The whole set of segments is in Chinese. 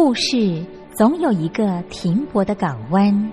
故事总有一个停泊的港湾。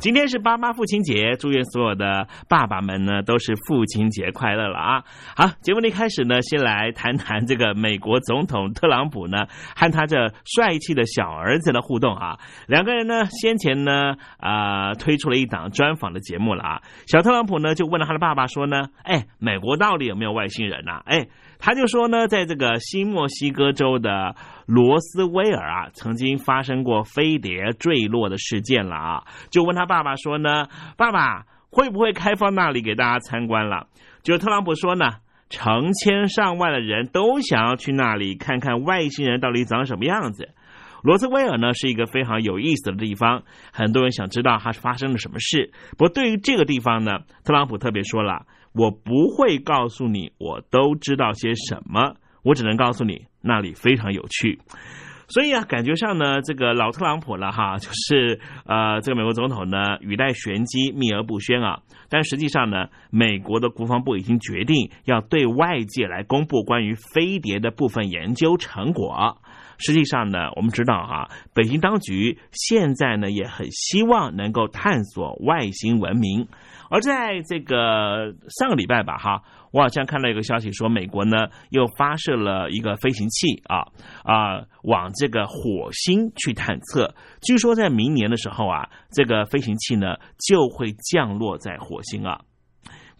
今天是爸妈父亲节，祝愿所有的爸爸们呢都是父亲节快乐了啊！好，节目的一开始呢，先来谈谈这个美国总统特朗普呢和他这帅气的小儿子的互动啊。两个人呢先前呢啊推出了一档专访的节目了啊。小特朗普呢就问了他的爸爸说呢，哎，美国到底有没有外星人呐？哎，他就说呢，在这个新墨西哥州的。罗斯威尔啊，曾经发生过飞碟坠落的事件了啊，就问他爸爸说呢，爸爸会不会开放那里给大家参观了？就特朗普说呢，成千上万的人都想要去那里看看外星人到底长什么样子。罗斯威尔呢是一个非常有意思的地方，很多人想知道它发生了什么事。不过对于这个地方呢，特朗普特别说了，我不会告诉你我都知道些什么。我只能告诉你，那里非常有趣，所以啊，感觉上呢，这个老特朗普了哈，就是呃，这个美国总统呢，语带玄机，秘而不宣啊。但实际上呢，美国的国防部已经决定要对外界来公布关于飞碟的部分研究成果。实际上呢，我们知道哈，北京当局现在呢也很希望能够探索外星文明。而在这个上个礼拜吧，哈，我好像看到一个消息说，美国呢又发射了一个飞行器啊啊，往这个火星去探测。据说在明年的时候啊，这个飞行器呢就会降落在火星啊。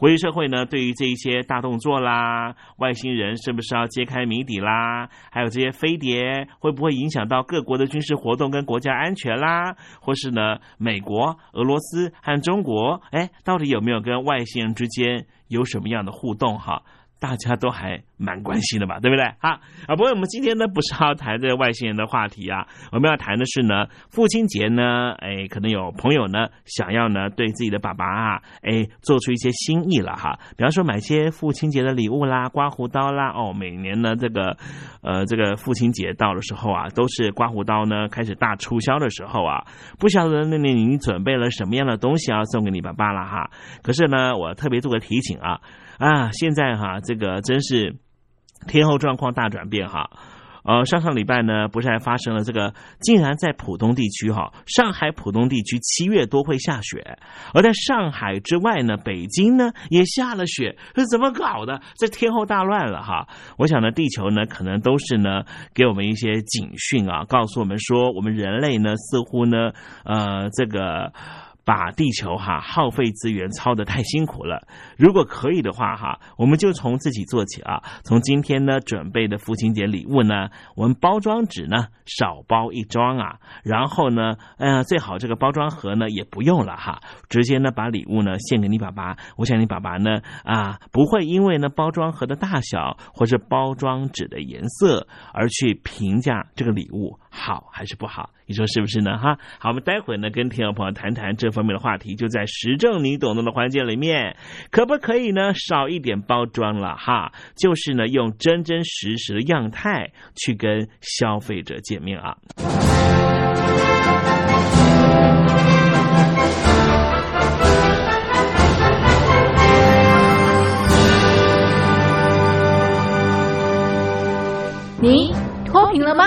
国际社会呢，对于这一些大动作啦，外星人是不是要揭开谜底啦？还有这些飞碟会不会影响到各国的军事活动跟国家安全啦？或是呢，美国、俄罗斯和中国，哎，到底有没有跟外星人之间有什么样的互动？哈？大家都还蛮关心的吧，对不对？好啊，不过我们今天呢不是要谈这个外星人的话题啊，我们要谈的是呢，父亲节呢，哎，可能有朋友呢想要呢对自己的爸爸啊，哎，做出一些心意了哈，比方说买些父亲节的礼物啦，刮胡刀啦，哦，每年呢这个呃这个父亲节到的时候啊，都是刮胡刀呢开始大促销的时候啊，不晓得那你你准备了什么样的东西要送给你爸爸了哈？可是呢，我特别做个提醒啊。啊，现在哈，这个真是天候状况大转变哈。呃，上上礼拜呢，不是还发生了这个，竟然在浦东地区哈，上海浦东地区七月多会下雪，而在上海之外呢，北京呢也下了雪，是怎么搞的？这天候大乱了哈。我想呢，地球呢可能都是呢给我们一些警讯啊，告诉我们说，我们人类呢似乎呢，呃，这个。把地球哈耗费资源操的太辛苦了。如果可以的话哈，我们就从自己做起啊。从今天呢准备的父亲节礼物呢，我们包装纸呢少包一装啊。然后呢，呃，最好这个包装盒呢也不用了哈，直接呢把礼物呢献给你爸爸。我想你爸爸呢啊不会因为呢包装盒的大小或者包装纸的颜色而去评价这个礼物好还是不好。你说是不是呢？哈，好，我们待会呢跟听众朋友谈谈这方面的话题，就在时政你懂得的环节里面，可不可以呢少一点包装了哈？就是呢用真真实实的样态去跟消费者见面啊。你脱贫了吗？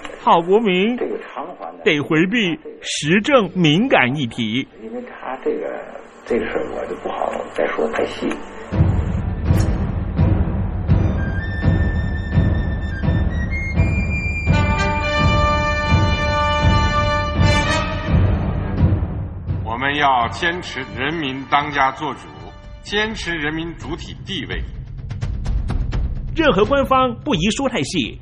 郝国民得回避时政敏感议题，因为他这个这个事儿我就不好再说太细。我们要坚持人民当家作主，坚持人民主体地位。任何官方不宜说太细，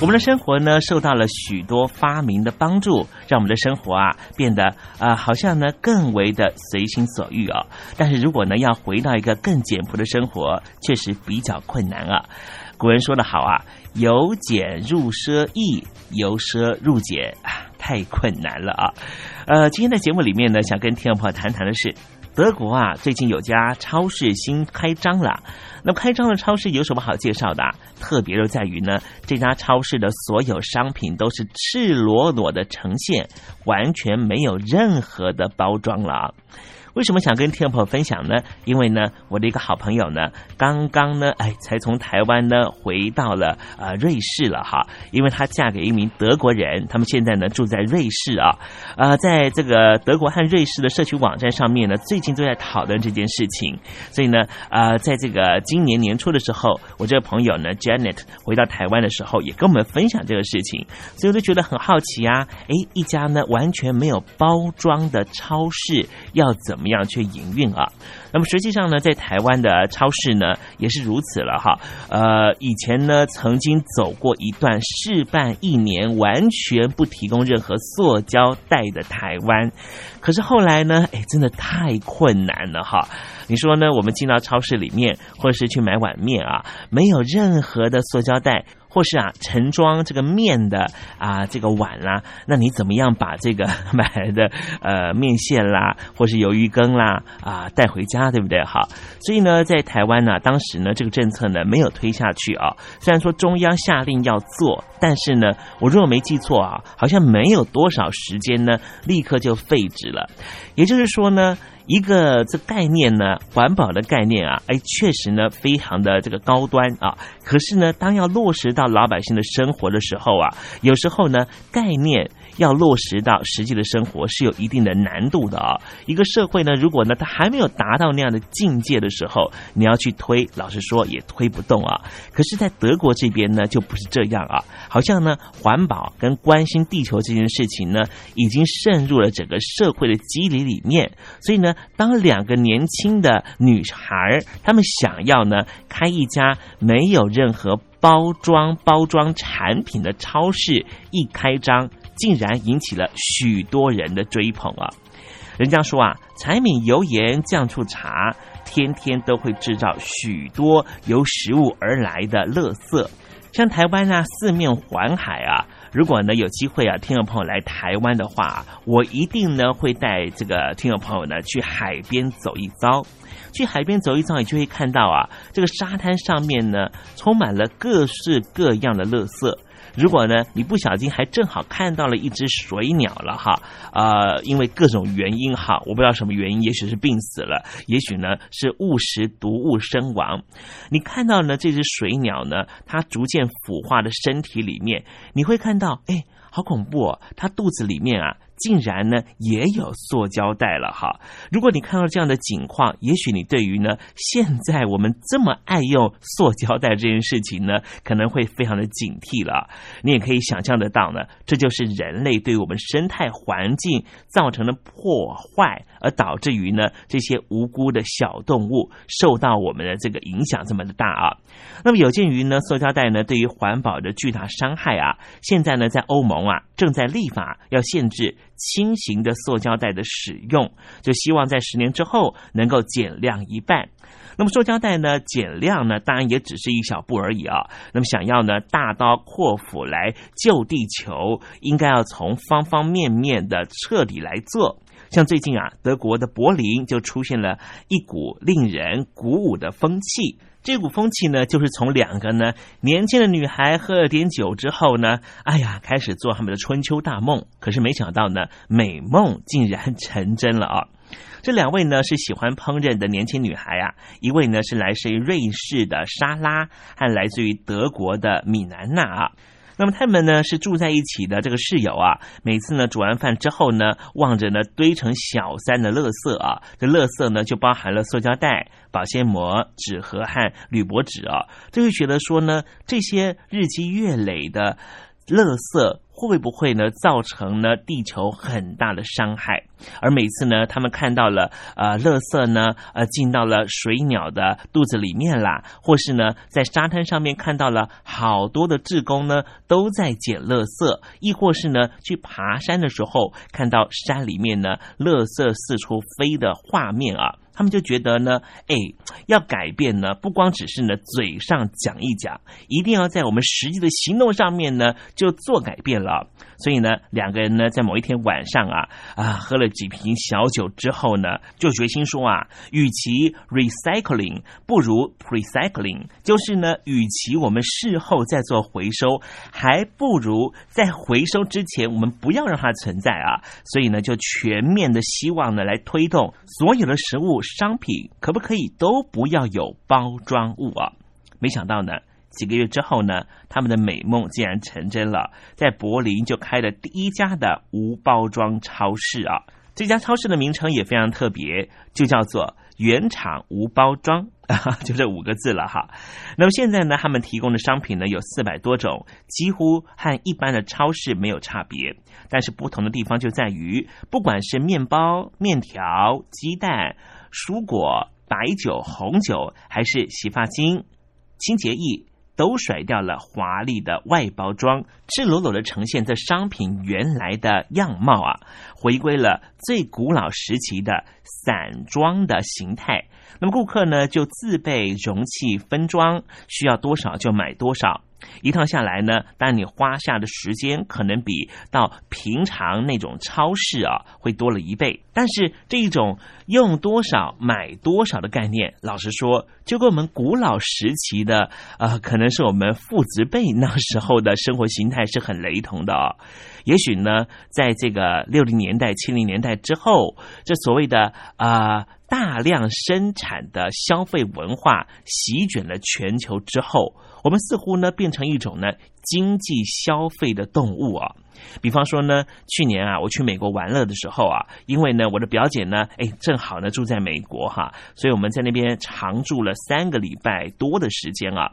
我们的生活呢，受到了许多发明的帮助，让我们的生活啊变得啊，好像呢更为的随心所欲啊。但是如果呢要回到一个更简朴的生活，确实比较困难啊。古人说的好啊，由俭入奢易，由奢入俭啊，太困难了啊。呃，今天的节目里面呢，想跟听众朋友谈谈的是。德国啊，最近有家超市新开张了。那么开张的超市有什么好介绍的？特别就在于呢，这家超市的所有商品都是赤裸裸的呈现，完全没有任何的包装了。为什么想跟听众朋友分享呢？因为呢，我的一个好朋友呢，刚刚呢，哎，才从台湾呢回到了呃瑞士了哈。因为她嫁给一名德国人，他们现在呢住在瑞士啊。呃，在这个德国和瑞士的社区网站上面呢，最近都在讨论这件事情。所以呢，呃，在这个今年年初的时候，我这个朋友呢，Janet 回到台湾的时候，也跟我们分享这个事情。所以我就觉得很好奇啊，哎，一家呢完全没有包装的超市要怎么？一样去营运啊？那么实际上呢，在台湾的超市呢也是如此了哈。呃，以前呢曾经走过一段试办一年完全不提供任何塑胶袋的台湾，可是后来呢，哎，真的太困难了哈。你说呢？我们进到超市里面，或者是去买碗面啊，没有任何的塑胶袋。或是啊，盛装这个面的啊，这个碗啦，那你怎么样把这个 买来的呃面线啦，或是鱿鱼羹啦啊带回家，对不对？好，所以呢，在台湾呢，当时呢，这个政策呢没有推下去啊。虽然说中央下令要做，但是呢，我如果没记错啊，好像没有多少时间呢，立刻就废止了。也就是说呢。一个这概念呢，环保的概念啊，哎，确实呢，非常的这个高端啊。可是呢，当要落实到老百姓的生活的时候啊，有时候呢，概念。要落实到实际的生活是有一定的难度的啊！一个社会呢，如果呢它还没有达到那样的境界的时候，你要去推，老实说也推不动啊。可是，在德国这边呢，就不是这样啊，好像呢环保跟关心地球这件事情呢，已经渗入了整个社会的机理里面。所以呢，当两个年轻的女孩她们想要呢开一家没有任何包装包装产品的超市，一开张。竟然引起了许多人的追捧啊！人家说啊，柴米油盐酱醋茶，天天都会制造许多由食物而来的垃圾。像台湾啊，四面环海啊，如果呢有机会啊，听众朋友来台湾的话，我一定呢会带这个听众朋友呢去海边走一遭。去海边走一遭，你就会看到啊，这个沙滩上面呢充满了各式各样的垃圾。如果呢你不小心还正好看到了一只水鸟了哈，呃，因为各种原因哈，我不知道什么原因，也许是病死了，也许呢是误食毒物身亡。你看到呢这只水鸟呢，它逐渐腐化的身体里面，你会看到，哎，好恐怖哦，它肚子里面啊。竟然呢也有塑胶袋了哈！如果你看到这样的景况，也许你对于呢现在我们这么爱用塑胶袋这件事情呢，可能会非常的警惕了。你也可以想象得到呢，这就是人类对我们生态环境造成的破坏，而导致于呢这些无辜的小动物受到我们的这个影响这么的大啊。那么有鉴于呢塑胶袋呢对于环保的巨大伤害啊，现在呢在欧盟啊正在立法要限制。轻型的塑胶袋的使用，就希望在十年之后能够减量一半。那么塑胶袋呢，减量呢，当然也只是一小步而已啊。那么想要呢大刀阔斧来救地球，应该要从方方面面的彻底来做。像最近啊，德国的柏林就出现了一股令人鼓舞的风气。这股风气呢，就是从两个呢年轻的女孩喝了点酒之后呢，哎呀，开始做他们的春秋大梦。可是没想到呢，美梦竟然成真了啊！这两位呢是喜欢烹饪的年轻女孩啊，一位呢是来自于瑞士的莎拉，还来自于德国的米兰娜啊。那么他们呢是住在一起的这个室友啊，每次呢煮完饭之后呢，望着呢堆成小山的垃圾啊，这垃圾呢就包含了塑胶袋、保鲜膜、纸盒和铝箔纸啊，就会觉得说呢，这些日积月累的垃圾。会不会呢造成呢地球很大的伤害？而每次呢，他们看到了呃，垃圾呢呃进到了水鸟的肚子里面啦，或是呢在沙滩上面看到了好多的志工呢都在捡垃圾，亦或是呢去爬山的时候看到山里面呢垃圾四处飞的画面啊。他们就觉得呢，哎，要改变呢，不光只是呢嘴上讲一讲，一定要在我们实际的行动上面呢就做改变了。所以呢，两个人呢在某一天晚上啊啊喝了几瓶小酒之后呢，就决心说啊，与其 recycling 不如 precycling，就是呢，与其我们事后再做回收，还不如在回收之前我们不要让它存在啊。所以呢，就全面的希望呢来推动所有的食物。商品可不可以都不要有包装物啊？没想到呢，几个月之后呢，他们的美梦竟然成真了，在柏林就开了第一家的无包装超市啊！这家超市的名称也非常特别，就叫做“原厂无包装”。就这五个字了哈。那么现在呢，他们提供的商品呢有四百多种，几乎和一般的超市没有差别。但是不同的地方就在于，不管是面包、面条、鸡蛋、蔬果、白酒、红酒，还是洗发精、清洁液。都甩掉了华丽的外包装，赤裸裸的呈现这商品原来的样貌啊，回归了最古老时期的散装的形态。那么顾客呢就自备容器分装，需要多少就买多少。一趟下来呢，当然你花下的时间可能比到平常那种超市啊会多了一倍。但是这一种用多少买多少的概念，老实说，就跟我们古老时期的呃，可能是我们父子辈那时候的生活形态是很雷同的哦。也许呢，在这个六零年代、七零年代之后，这所谓的啊大量生产的消费文化席卷了全球之后。我们似乎呢变成一种呢经济消费的动物啊，比方说呢，去年啊我去美国玩乐的时候啊，因为呢我的表姐呢，哎正好呢住在美国哈，所以我们在那边常住了三个礼拜多的时间啊。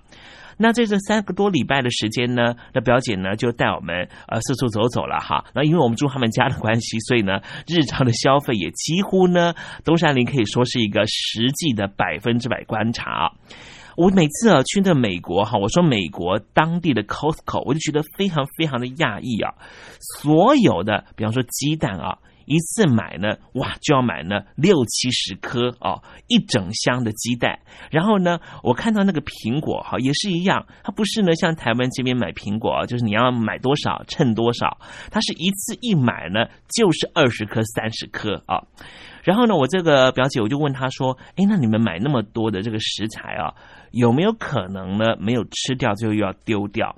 那在这三个多礼拜的时间呢，那表姐呢就带我们呃四处走走了哈。那因为我们住他们家的关系，所以呢日常的消费也几乎呢东山林可以说是一个实际的百分之百观察。我每次啊去那美国哈，我说美国当地的 Costco，我就觉得非常非常的讶异啊。所有的，比方说鸡蛋啊，一次买呢，哇，就要买呢六七十颗哦，一整箱的鸡蛋。然后呢，我看到那个苹果哈，也是一样，它不是呢像台湾这边买苹果，啊就是你要买多少称多少，它是一次一买呢就是二十颗、三十颗啊。然后呢，我这个表姐我就问她说：“哎，那你们买那么多的这个食材啊，有没有可能呢没有吃掉，最后又要丢掉？”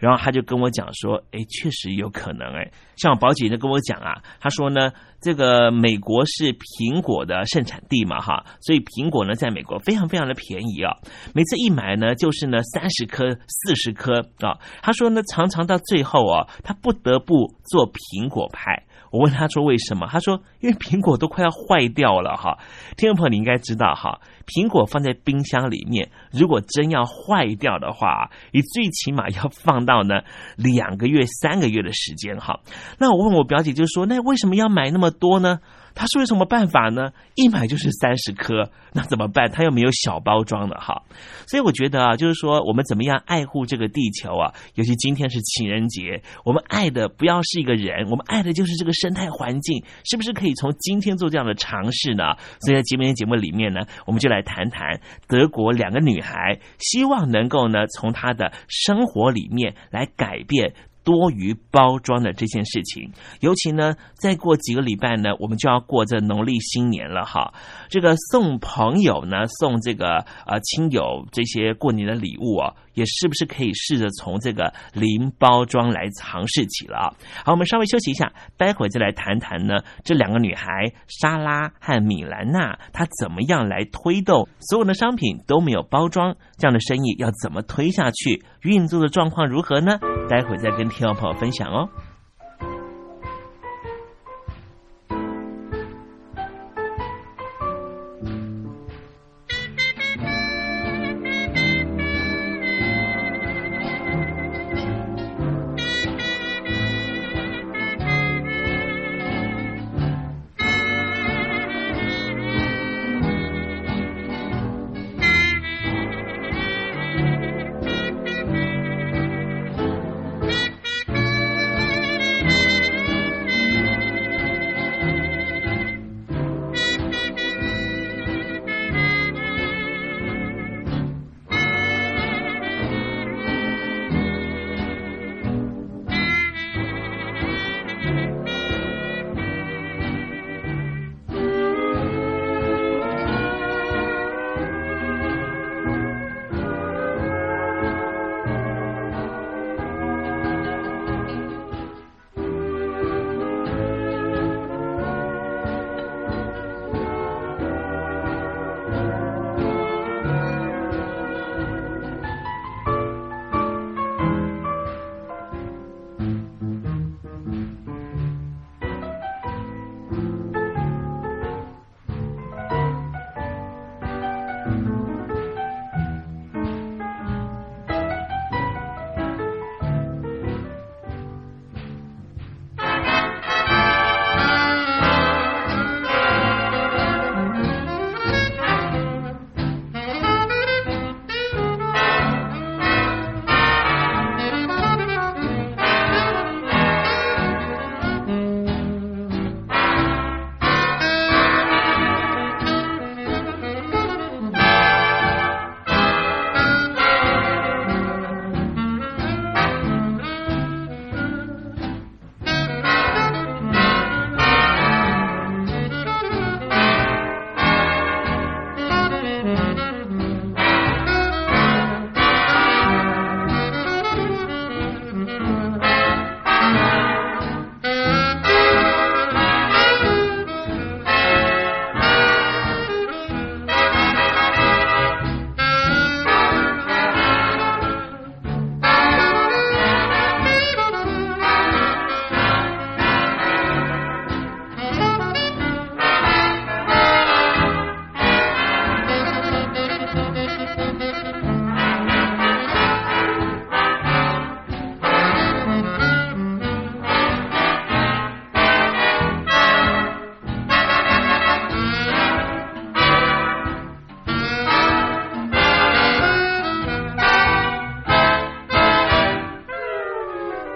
然后他就跟我讲说：“哎，确实有可能哎。像宝姐呢跟我讲啊，他说呢，这个美国是苹果的盛产地嘛哈，所以苹果呢在美国非常非常的便宜啊。每次一买呢就是呢三十颗、四十颗啊。他说呢，常常到最后啊，他不得不做苹果派。我问他说为什么？他说因为苹果都快要坏掉了哈。听众朋友你应该知道哈。”苹果放在冰箱里面，如果真要坏掉的话，你最起码要放到呢两个月、三个月的时间哈。那我问我表姐，就说那为什么要买那么多呢？他说有什么办法呢？一买就是三十颗，那怎么办？他又没有小包装的哈。所以我觉得啊，就是说我们怎么样爱护这个地球啊？尤其今天是情人节，我们爱的不要是一个人，我们爱的就是这个生态环境，是不是可以从今天做这样的尝试呢？所以在今天节目里面呢，我们就来谈谈德国两个女孩，希望能够呢从她的生活里面来改变。多余包装的这件事情，尤其呢，再过几个礼拜呢，我们就要过这农历新年了哈。这个送朋友呢，送这个啊亲友这些过年的礼物啊。也是不是可以试着从这个零包装来尝试起了？好，我们稍微休息一下，待会儿再来谈谈呢。这两个女孩莎拉和米兰娜，她怎么样来推动所有的商品都没有包装这样的生意要怎么推下去？运作的状况如何呢？待会儿再跟听众朋友分享哦。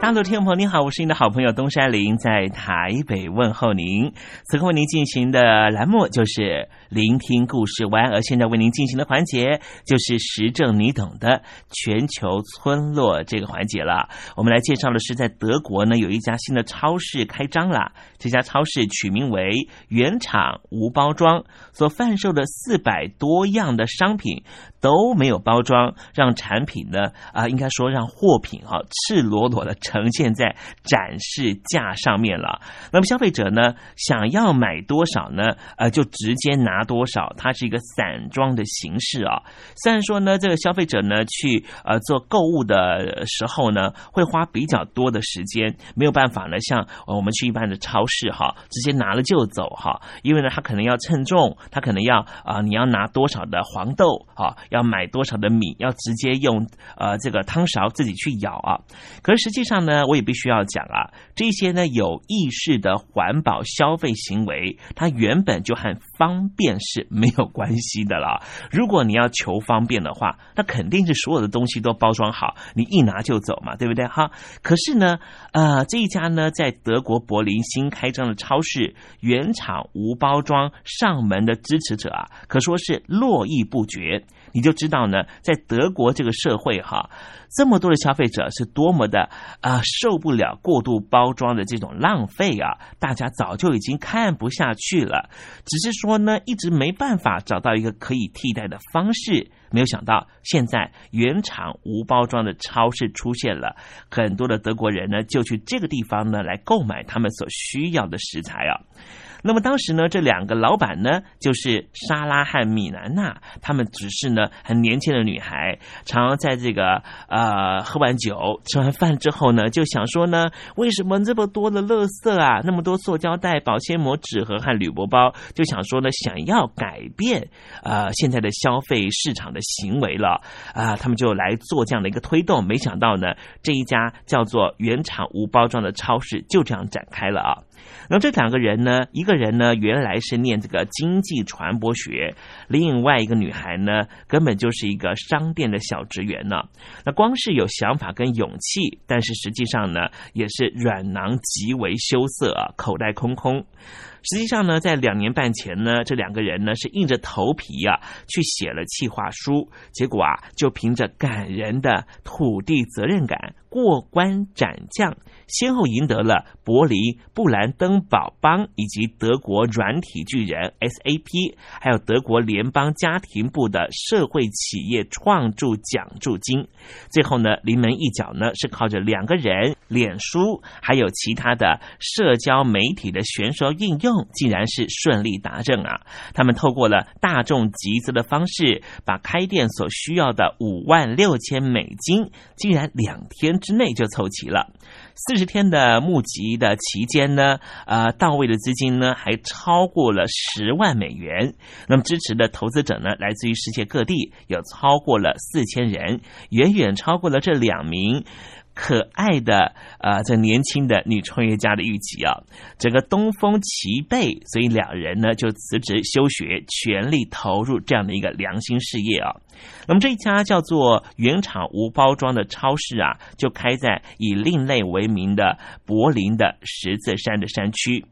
大陆听众朋友，您好，我是您的好朋友东山林，在台北问候您。此刻为您进行的栏目就是聆听故事湾，而现在为您进行的环节就是时政你懂的全球村落这个环节了。我们来介绍的是，在德国呢有一家新的超市开张了，这家超市取名为原厂无包装，所贩售的四百多样的商品都没有包装，让产品呢啊，应该说让货品哈赤裸裸的。呈现在展示架上面了。那么消费者呢，想要买多少呢？呃，就直接拿多少。它是一个散装的形式啊。虽然说呢，这个消费者呢去呃做购物的时候呢，会花比较多的时间，没有办法呢，像我们去一般的超市哈，直接拿了就走哈。因为呢，他可能要称重，他可能要啊，你要拿多少的黄豆啊，要买多少的米，要直接用呃这个汤勺自己去舀啊。可是实际上。呢，我也必须要讲啊，这些呢有意识的环保消费行为，它原本就和方便是没有关系的了。如果你要求方便的话，那肯定是所有的东西都包装好，你一拿就走嘛，对不对？哈。可是呢，呃，这一家呢在德国柏林新开张的超市，原厂无包装上门的支持者啊，可说是络绎不绝。你就知道呢，在德国这个社会哈，这么多的消费者是多么的啊受不了过度包装的这种浪费啊！大家早就已经看不下去了，只是说呢，一直没办法找到一个可以替代的方式。没有想到，现在原厂无包装的超市出现了，很多的德国人呢就去这个地方呢来购买他们所需要的食材啊。那么当时呢，这两个老板呢，就是莎拉和米兰娜，他们只是呢很年轻的女孩，常常在这个呃喝完酒、吃完饭之后呢，就想说呢，为什么这么多的垃圾啊，那么多塑胶袋、保鲜膜、纸盒和铝箔包，就想说呢，想要改变呃现在的消费市场的行为了啊，他们就来做这样的一个推动。没想到呢，这一家叫做原厂无包装的超市就这样展开了啊。那这两个人呢？一个人呢，原来是念这个经济传播学；另外一个女孩呢，根本就是一个商店的小职员呢。那光是有想法跟勇气，但是实际上呢，也是软囊极为羞涩啊，口袋空空。实际上呢，在两年半前呢，这两个人呢是硬着头皮啊去写了企划书，结果啊就凭着感人的土地责任感过关斩将。先后赢得了柏林布兰登堡邦以及德国软体巨人 SAP，还有德国联邦家庭部的社会企业创助奖助金。最后呢，临门一脚呢是靠着两个人脸书还有其他的社交媒体的选手应用，竟然是顺利达阵啊！他们透过了大众集资的方式，把开店所需要的五万六千美金，竟然两天之内就凑齐了。四十天的募集的期间呢，呃，到位的资金呢还超过了十万美元。那么支持的投资者呢，来自于世界各地，有超过了四千人，远远超过了这两名。可爱的啊，这年轻的女创业家的预期啊，整个东风齐备，所以两人呢就辞职休学，全力投入这样的一个良心事业啊。那么这一家叫做原厂无包装的超市啊，就开在以另类为名的柏林的十字山的山区。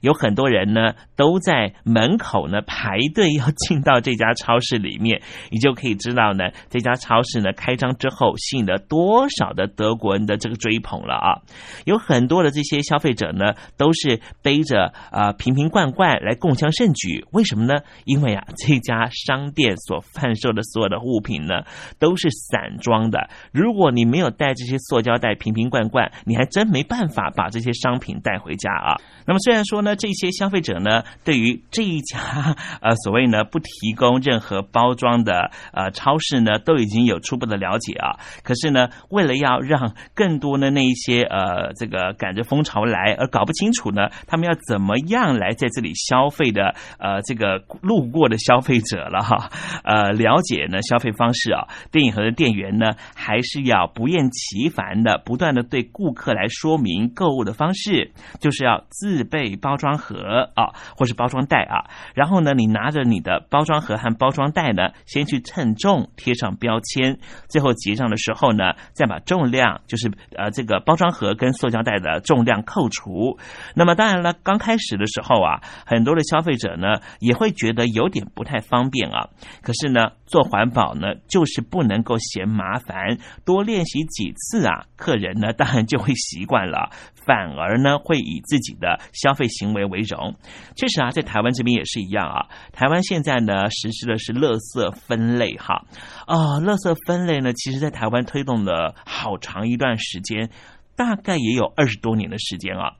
有很多人呢都在门口呢排队要进到这家超市里面，你就可以知道呢这家超市呢开张之后吸引了多少的德国人的这个追捧了啊！有很多的这些消费者呢都是背着啊瓶瓶罐罐来共襄盛举，为什么呢？因为啊这家商店所贩售的所有的物品呢都是散装的，如果你没有带这些塑胶袋瓶瓶罐罐，你还真没办法把这些商品带回家啊！那么虽然。虽然说呢，这些消费者呢，对于这一家 呃所谓呢不提供任何包装的呃超市呢，都已经有初步的了解啊。可是呢，为了要让更多的那一些呃这个赶着风潮来而搞不清楚呢，他们要怎么样来在这里消费的呃这个路过的消费者了哈呃了解呢消费方式啊，电影盒的店员呢还是要不厌其烦的不断的对顾客来说明购物的方式，就是要自备。备包装盒啊，或是包装袋啊，然后呢，你拿着你的包装盒和包装袋呢，先去称重，贴上标签，最后结账的时候呢，再把重量，就是呃这个包装盒跟塑胶袋的重量扣除。那么当然了，刚开始的时候啊，很多的消费者呢也会觉得有点不太方便啊。可是呢，做环保呢，就是不能够嫌麻烦，多练习几次啊，客人呢当然就会习惯了，反而呢会以自己的消费行为为荣。确实啊，在台湾这边也是一样啊。台湾现在呢实施的是垃圾分类哈，啊，垃圾分类呢，其实在台湾推动了好长一段时间。大概也有二十多年的时间啊，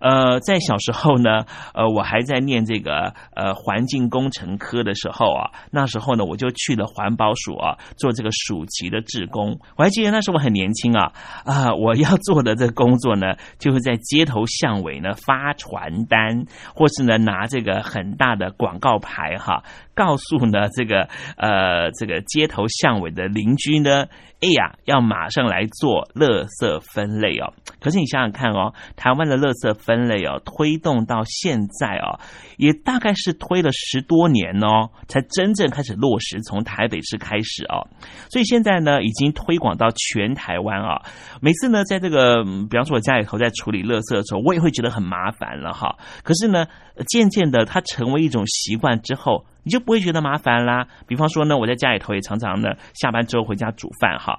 呃，在小时候呢，呃，我还在念这个呃环境工程科的时候啊，那时候呢，我就去了环保署啊，做这个暑期的志工。我还记得那时候我很年轻啊，啊，我要做的这个工作呢，就是在街头巷尾呢发传单，或是呢拿这个很大的广告牌哈，告诉呢这个呃这个街头巷尾的邻居呢。哎呀，要马上来做垃圾分类哦！可是你想想看哦，台湾的垃圾分类哦，推动到现在哦，也大概是推了十多年哦，才真正开始落实。从台北市开始哦，所以现在呢，已经推广到全台湾啊。每次呢，在这个比方说我家里头在处理垃圾的时候，我也会觉得很麻烦了哈。可是呢，渐渐的，它成为一种习惯之后。你就不会觉得麻烦啦。比方说呢，我在家里头也常常呢，下班之后回家煮饭哈。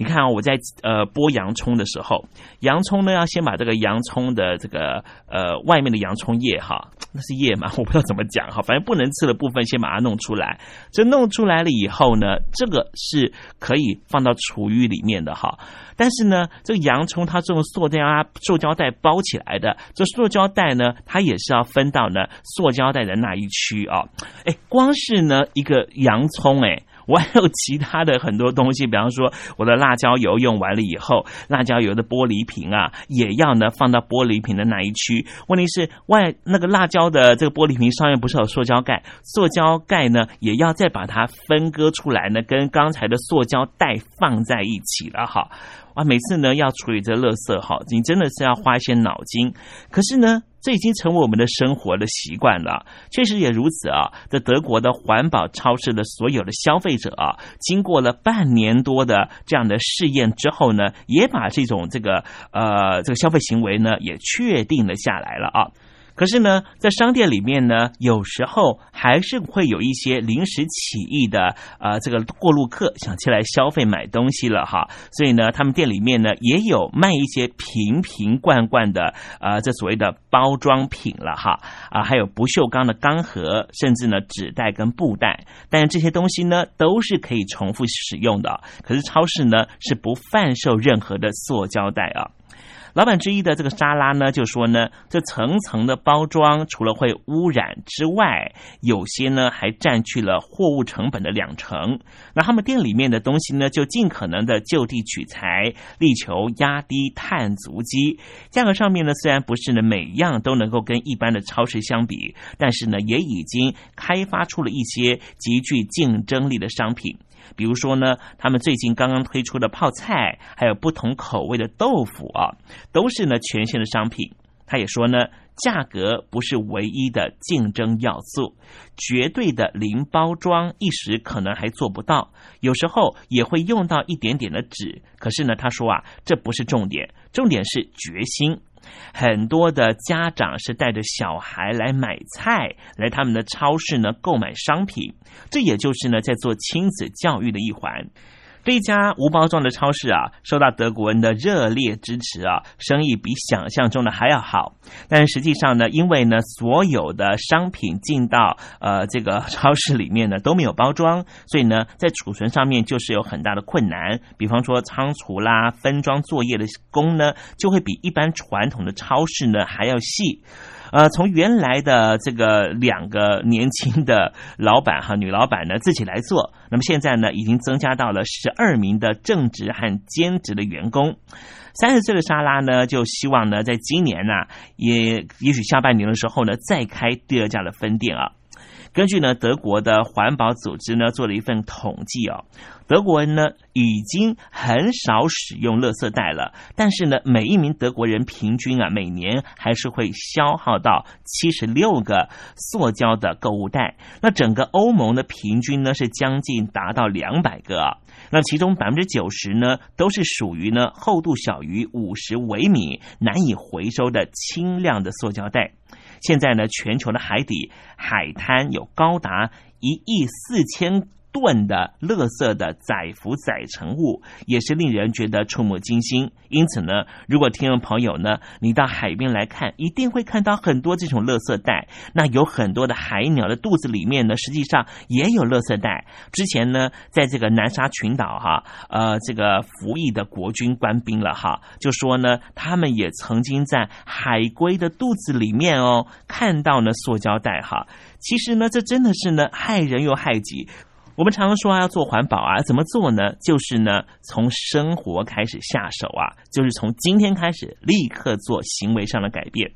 你看啊，我在呃剥洋葱的时候，洋葱呢要先把这个洋葱的这个呃外面的洋葱叶哈，那是叶嘛，我不知道怎么讲哈，反正不能吃的部分先把它弄出来。这弄出来了以后呢，这个是可以放到厨余里面的哈。但是呢，这个洋葱它是用塑料啊塑胶袋包起来的，这塑胶袋呢，它也是要分到呢塑胶袋的那一区啊。哎，光是呢一个洋葱哎。我还有其他的很多东西，比方说我的辣椒油用完了以后，辣椒油的玻璃瓶啊，也要呢放到玻璃瓶的那一区。问题是外那个辣椒的这个玻璃瓶上面不是有塑胶盖，塑胶盖呢也要再把它分割出来呢，跟刚才的塑胶袋放在一起了哈。啊，每次呢要处理这垃圾哈，你真的是要花一些脑筋。可是呢。这已经成为我们的生活的习惯了，确实也如此啊。在德国的环保超市的所有的消费者啊，经过了半年多的这样的试验之后呢，也把这种这个呃这个消费行为呢，也确定了下来了啊。可是呢，在商店里面呢，有时候还是会有一些临时起意的呃，这个过路客想起来消费买东西了哈，所以呢，他们店里面呢也有卖一些瓶瓶罐罐的呃，这所谓的包装品了哈。啊，还有不锈钢的钢盒，甚至呢纸袋跟布袋，但是这些东西呢都是可以重复使用的，可是超市呢是不贩售任何的塑胶袋啊。老板之一的这个沙拉呢，就说呢，这层层的包装除了会污染之外，有些呢还占据了货物成本的两成。那他们店里面的东西呢，就尽可能的就地取材，力求压低碳足迹。价格上面呢，虽然不是呢每样都能够跟一般的超市相比，但是呢，也已经开发出了一些极具竞争力的商品。比如说呢，他们最近刚刚推出的泡菜，还有不同口味的豆腐啊，都是呢全新的商品。他也说呢，价格不是唯一的竞争要素，绝对的零包装一时可能还做不到，有时候也会用到一点点的纸。可是呢，他说啊，这不是重点，重点是决心。很多的家长是带着小孩来买菜，来他们的超市呢购买商品，这也就是呢在做亲子教育的一环。这家无包装的超市啊，受到德国人的热烈支持啊，生意比想象中的还要好。但实际上呢，因为呢，所有的商品进到呃这个超市里面呢都没有包装，所以呢，在储存上面就是有很大的困难。比方说仓储啦、分装作业的工呢，就会比一般传统的超市呢还要细。呃，从原来的这个两个年轻的老板哈，女老板呢自己来做，那么现在呢已经增加到了十二名的正职和兼职的员工。三十岁的莎拉呢，就希望呢在今年呢，也也许下半年的时候呢，再开第二家的分店啊。根据呢德国的环保组织呢做了一份统计哦，德国人呢已经很少使用垃圾袋了，但是呢每一名德国人平均啊每年还是会消耗到七十六个塑胶的购物袋。那整个欧盟的平均呢是将近达到两百个啊。那其中百分之九十呢都是属于呢厚度小于五十微米、难以回收的轻量的塑胶袋。现在呢，全球的海底海滩有高达一亿四千。吨的垃圾的载浮载沉物也是令人觉得触目惊心。因此呢，如果听众朋友呢，你到海边来看，一定会看到很多这种垃圾袋。那有很多的海鸟的肚子里面呢，实际上也有垃圾袋。之前呢，在这个南沙群岛哈，呃，这个服役的国军官兵了哈，就说呢，他们也曾经在海龟的肚子里面哦，看到呢塑胶袋哈。其实呢，这真的是呢害人又害己。我们常常说要做环保啊，怎么做呢？就是呢，从生活开始下手啊，就是从今天开始立刻做行为上的改变。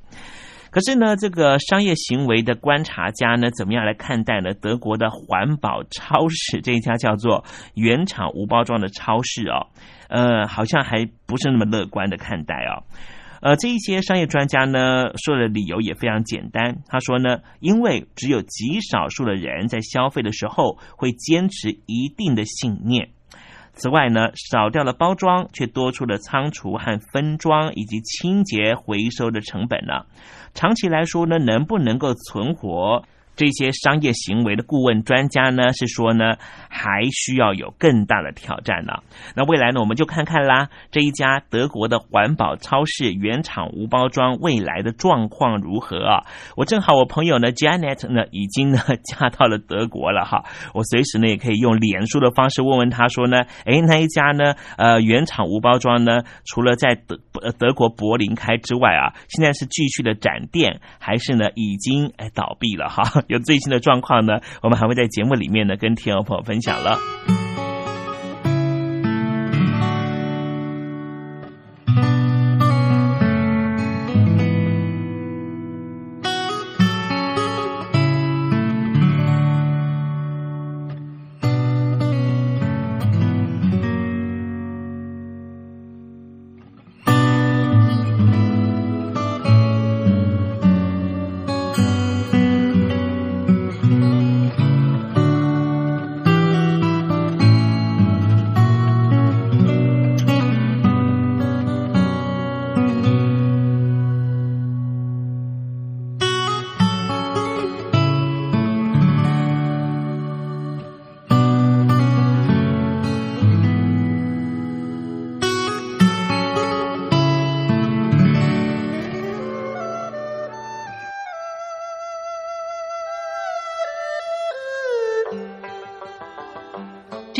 可是呢，这个商业行为的观察家呢，怎么样来看待呢？德国的环保超市这一家叫做原厂无包装的超市哦，呃，好像还不是那么乐观的看待哦。呃，这一些商业专家呢说的理由也非常简单。他说呢，因为只有极少数的人在消费的时候会坚持一定的信念。此外呢，少掉了包装，却多出了仓储和分装以及清洁回收的成本呢。长期来说呢，能不能够存活？这些商业行为的顾问专家呢，是说呢，还需要有更大的挑战呢。那未来呢，我们就看看啦，这一家德国的环保超市原厂无包装未来的状况如何啊？我正好我朋友呢，Janet 呢，已经呢嫁到了德国了哈。我随时呢也可以用脸书的方式问问他说呢，哎，那一家呢，呃，原厂无包装呢，除了在德德国柏林开之外啊，现在是继续的展店，还是呢已经哎倒闭了哈？有最新的状况呢，我们还会在节目里面呢跟听众朋友分享了。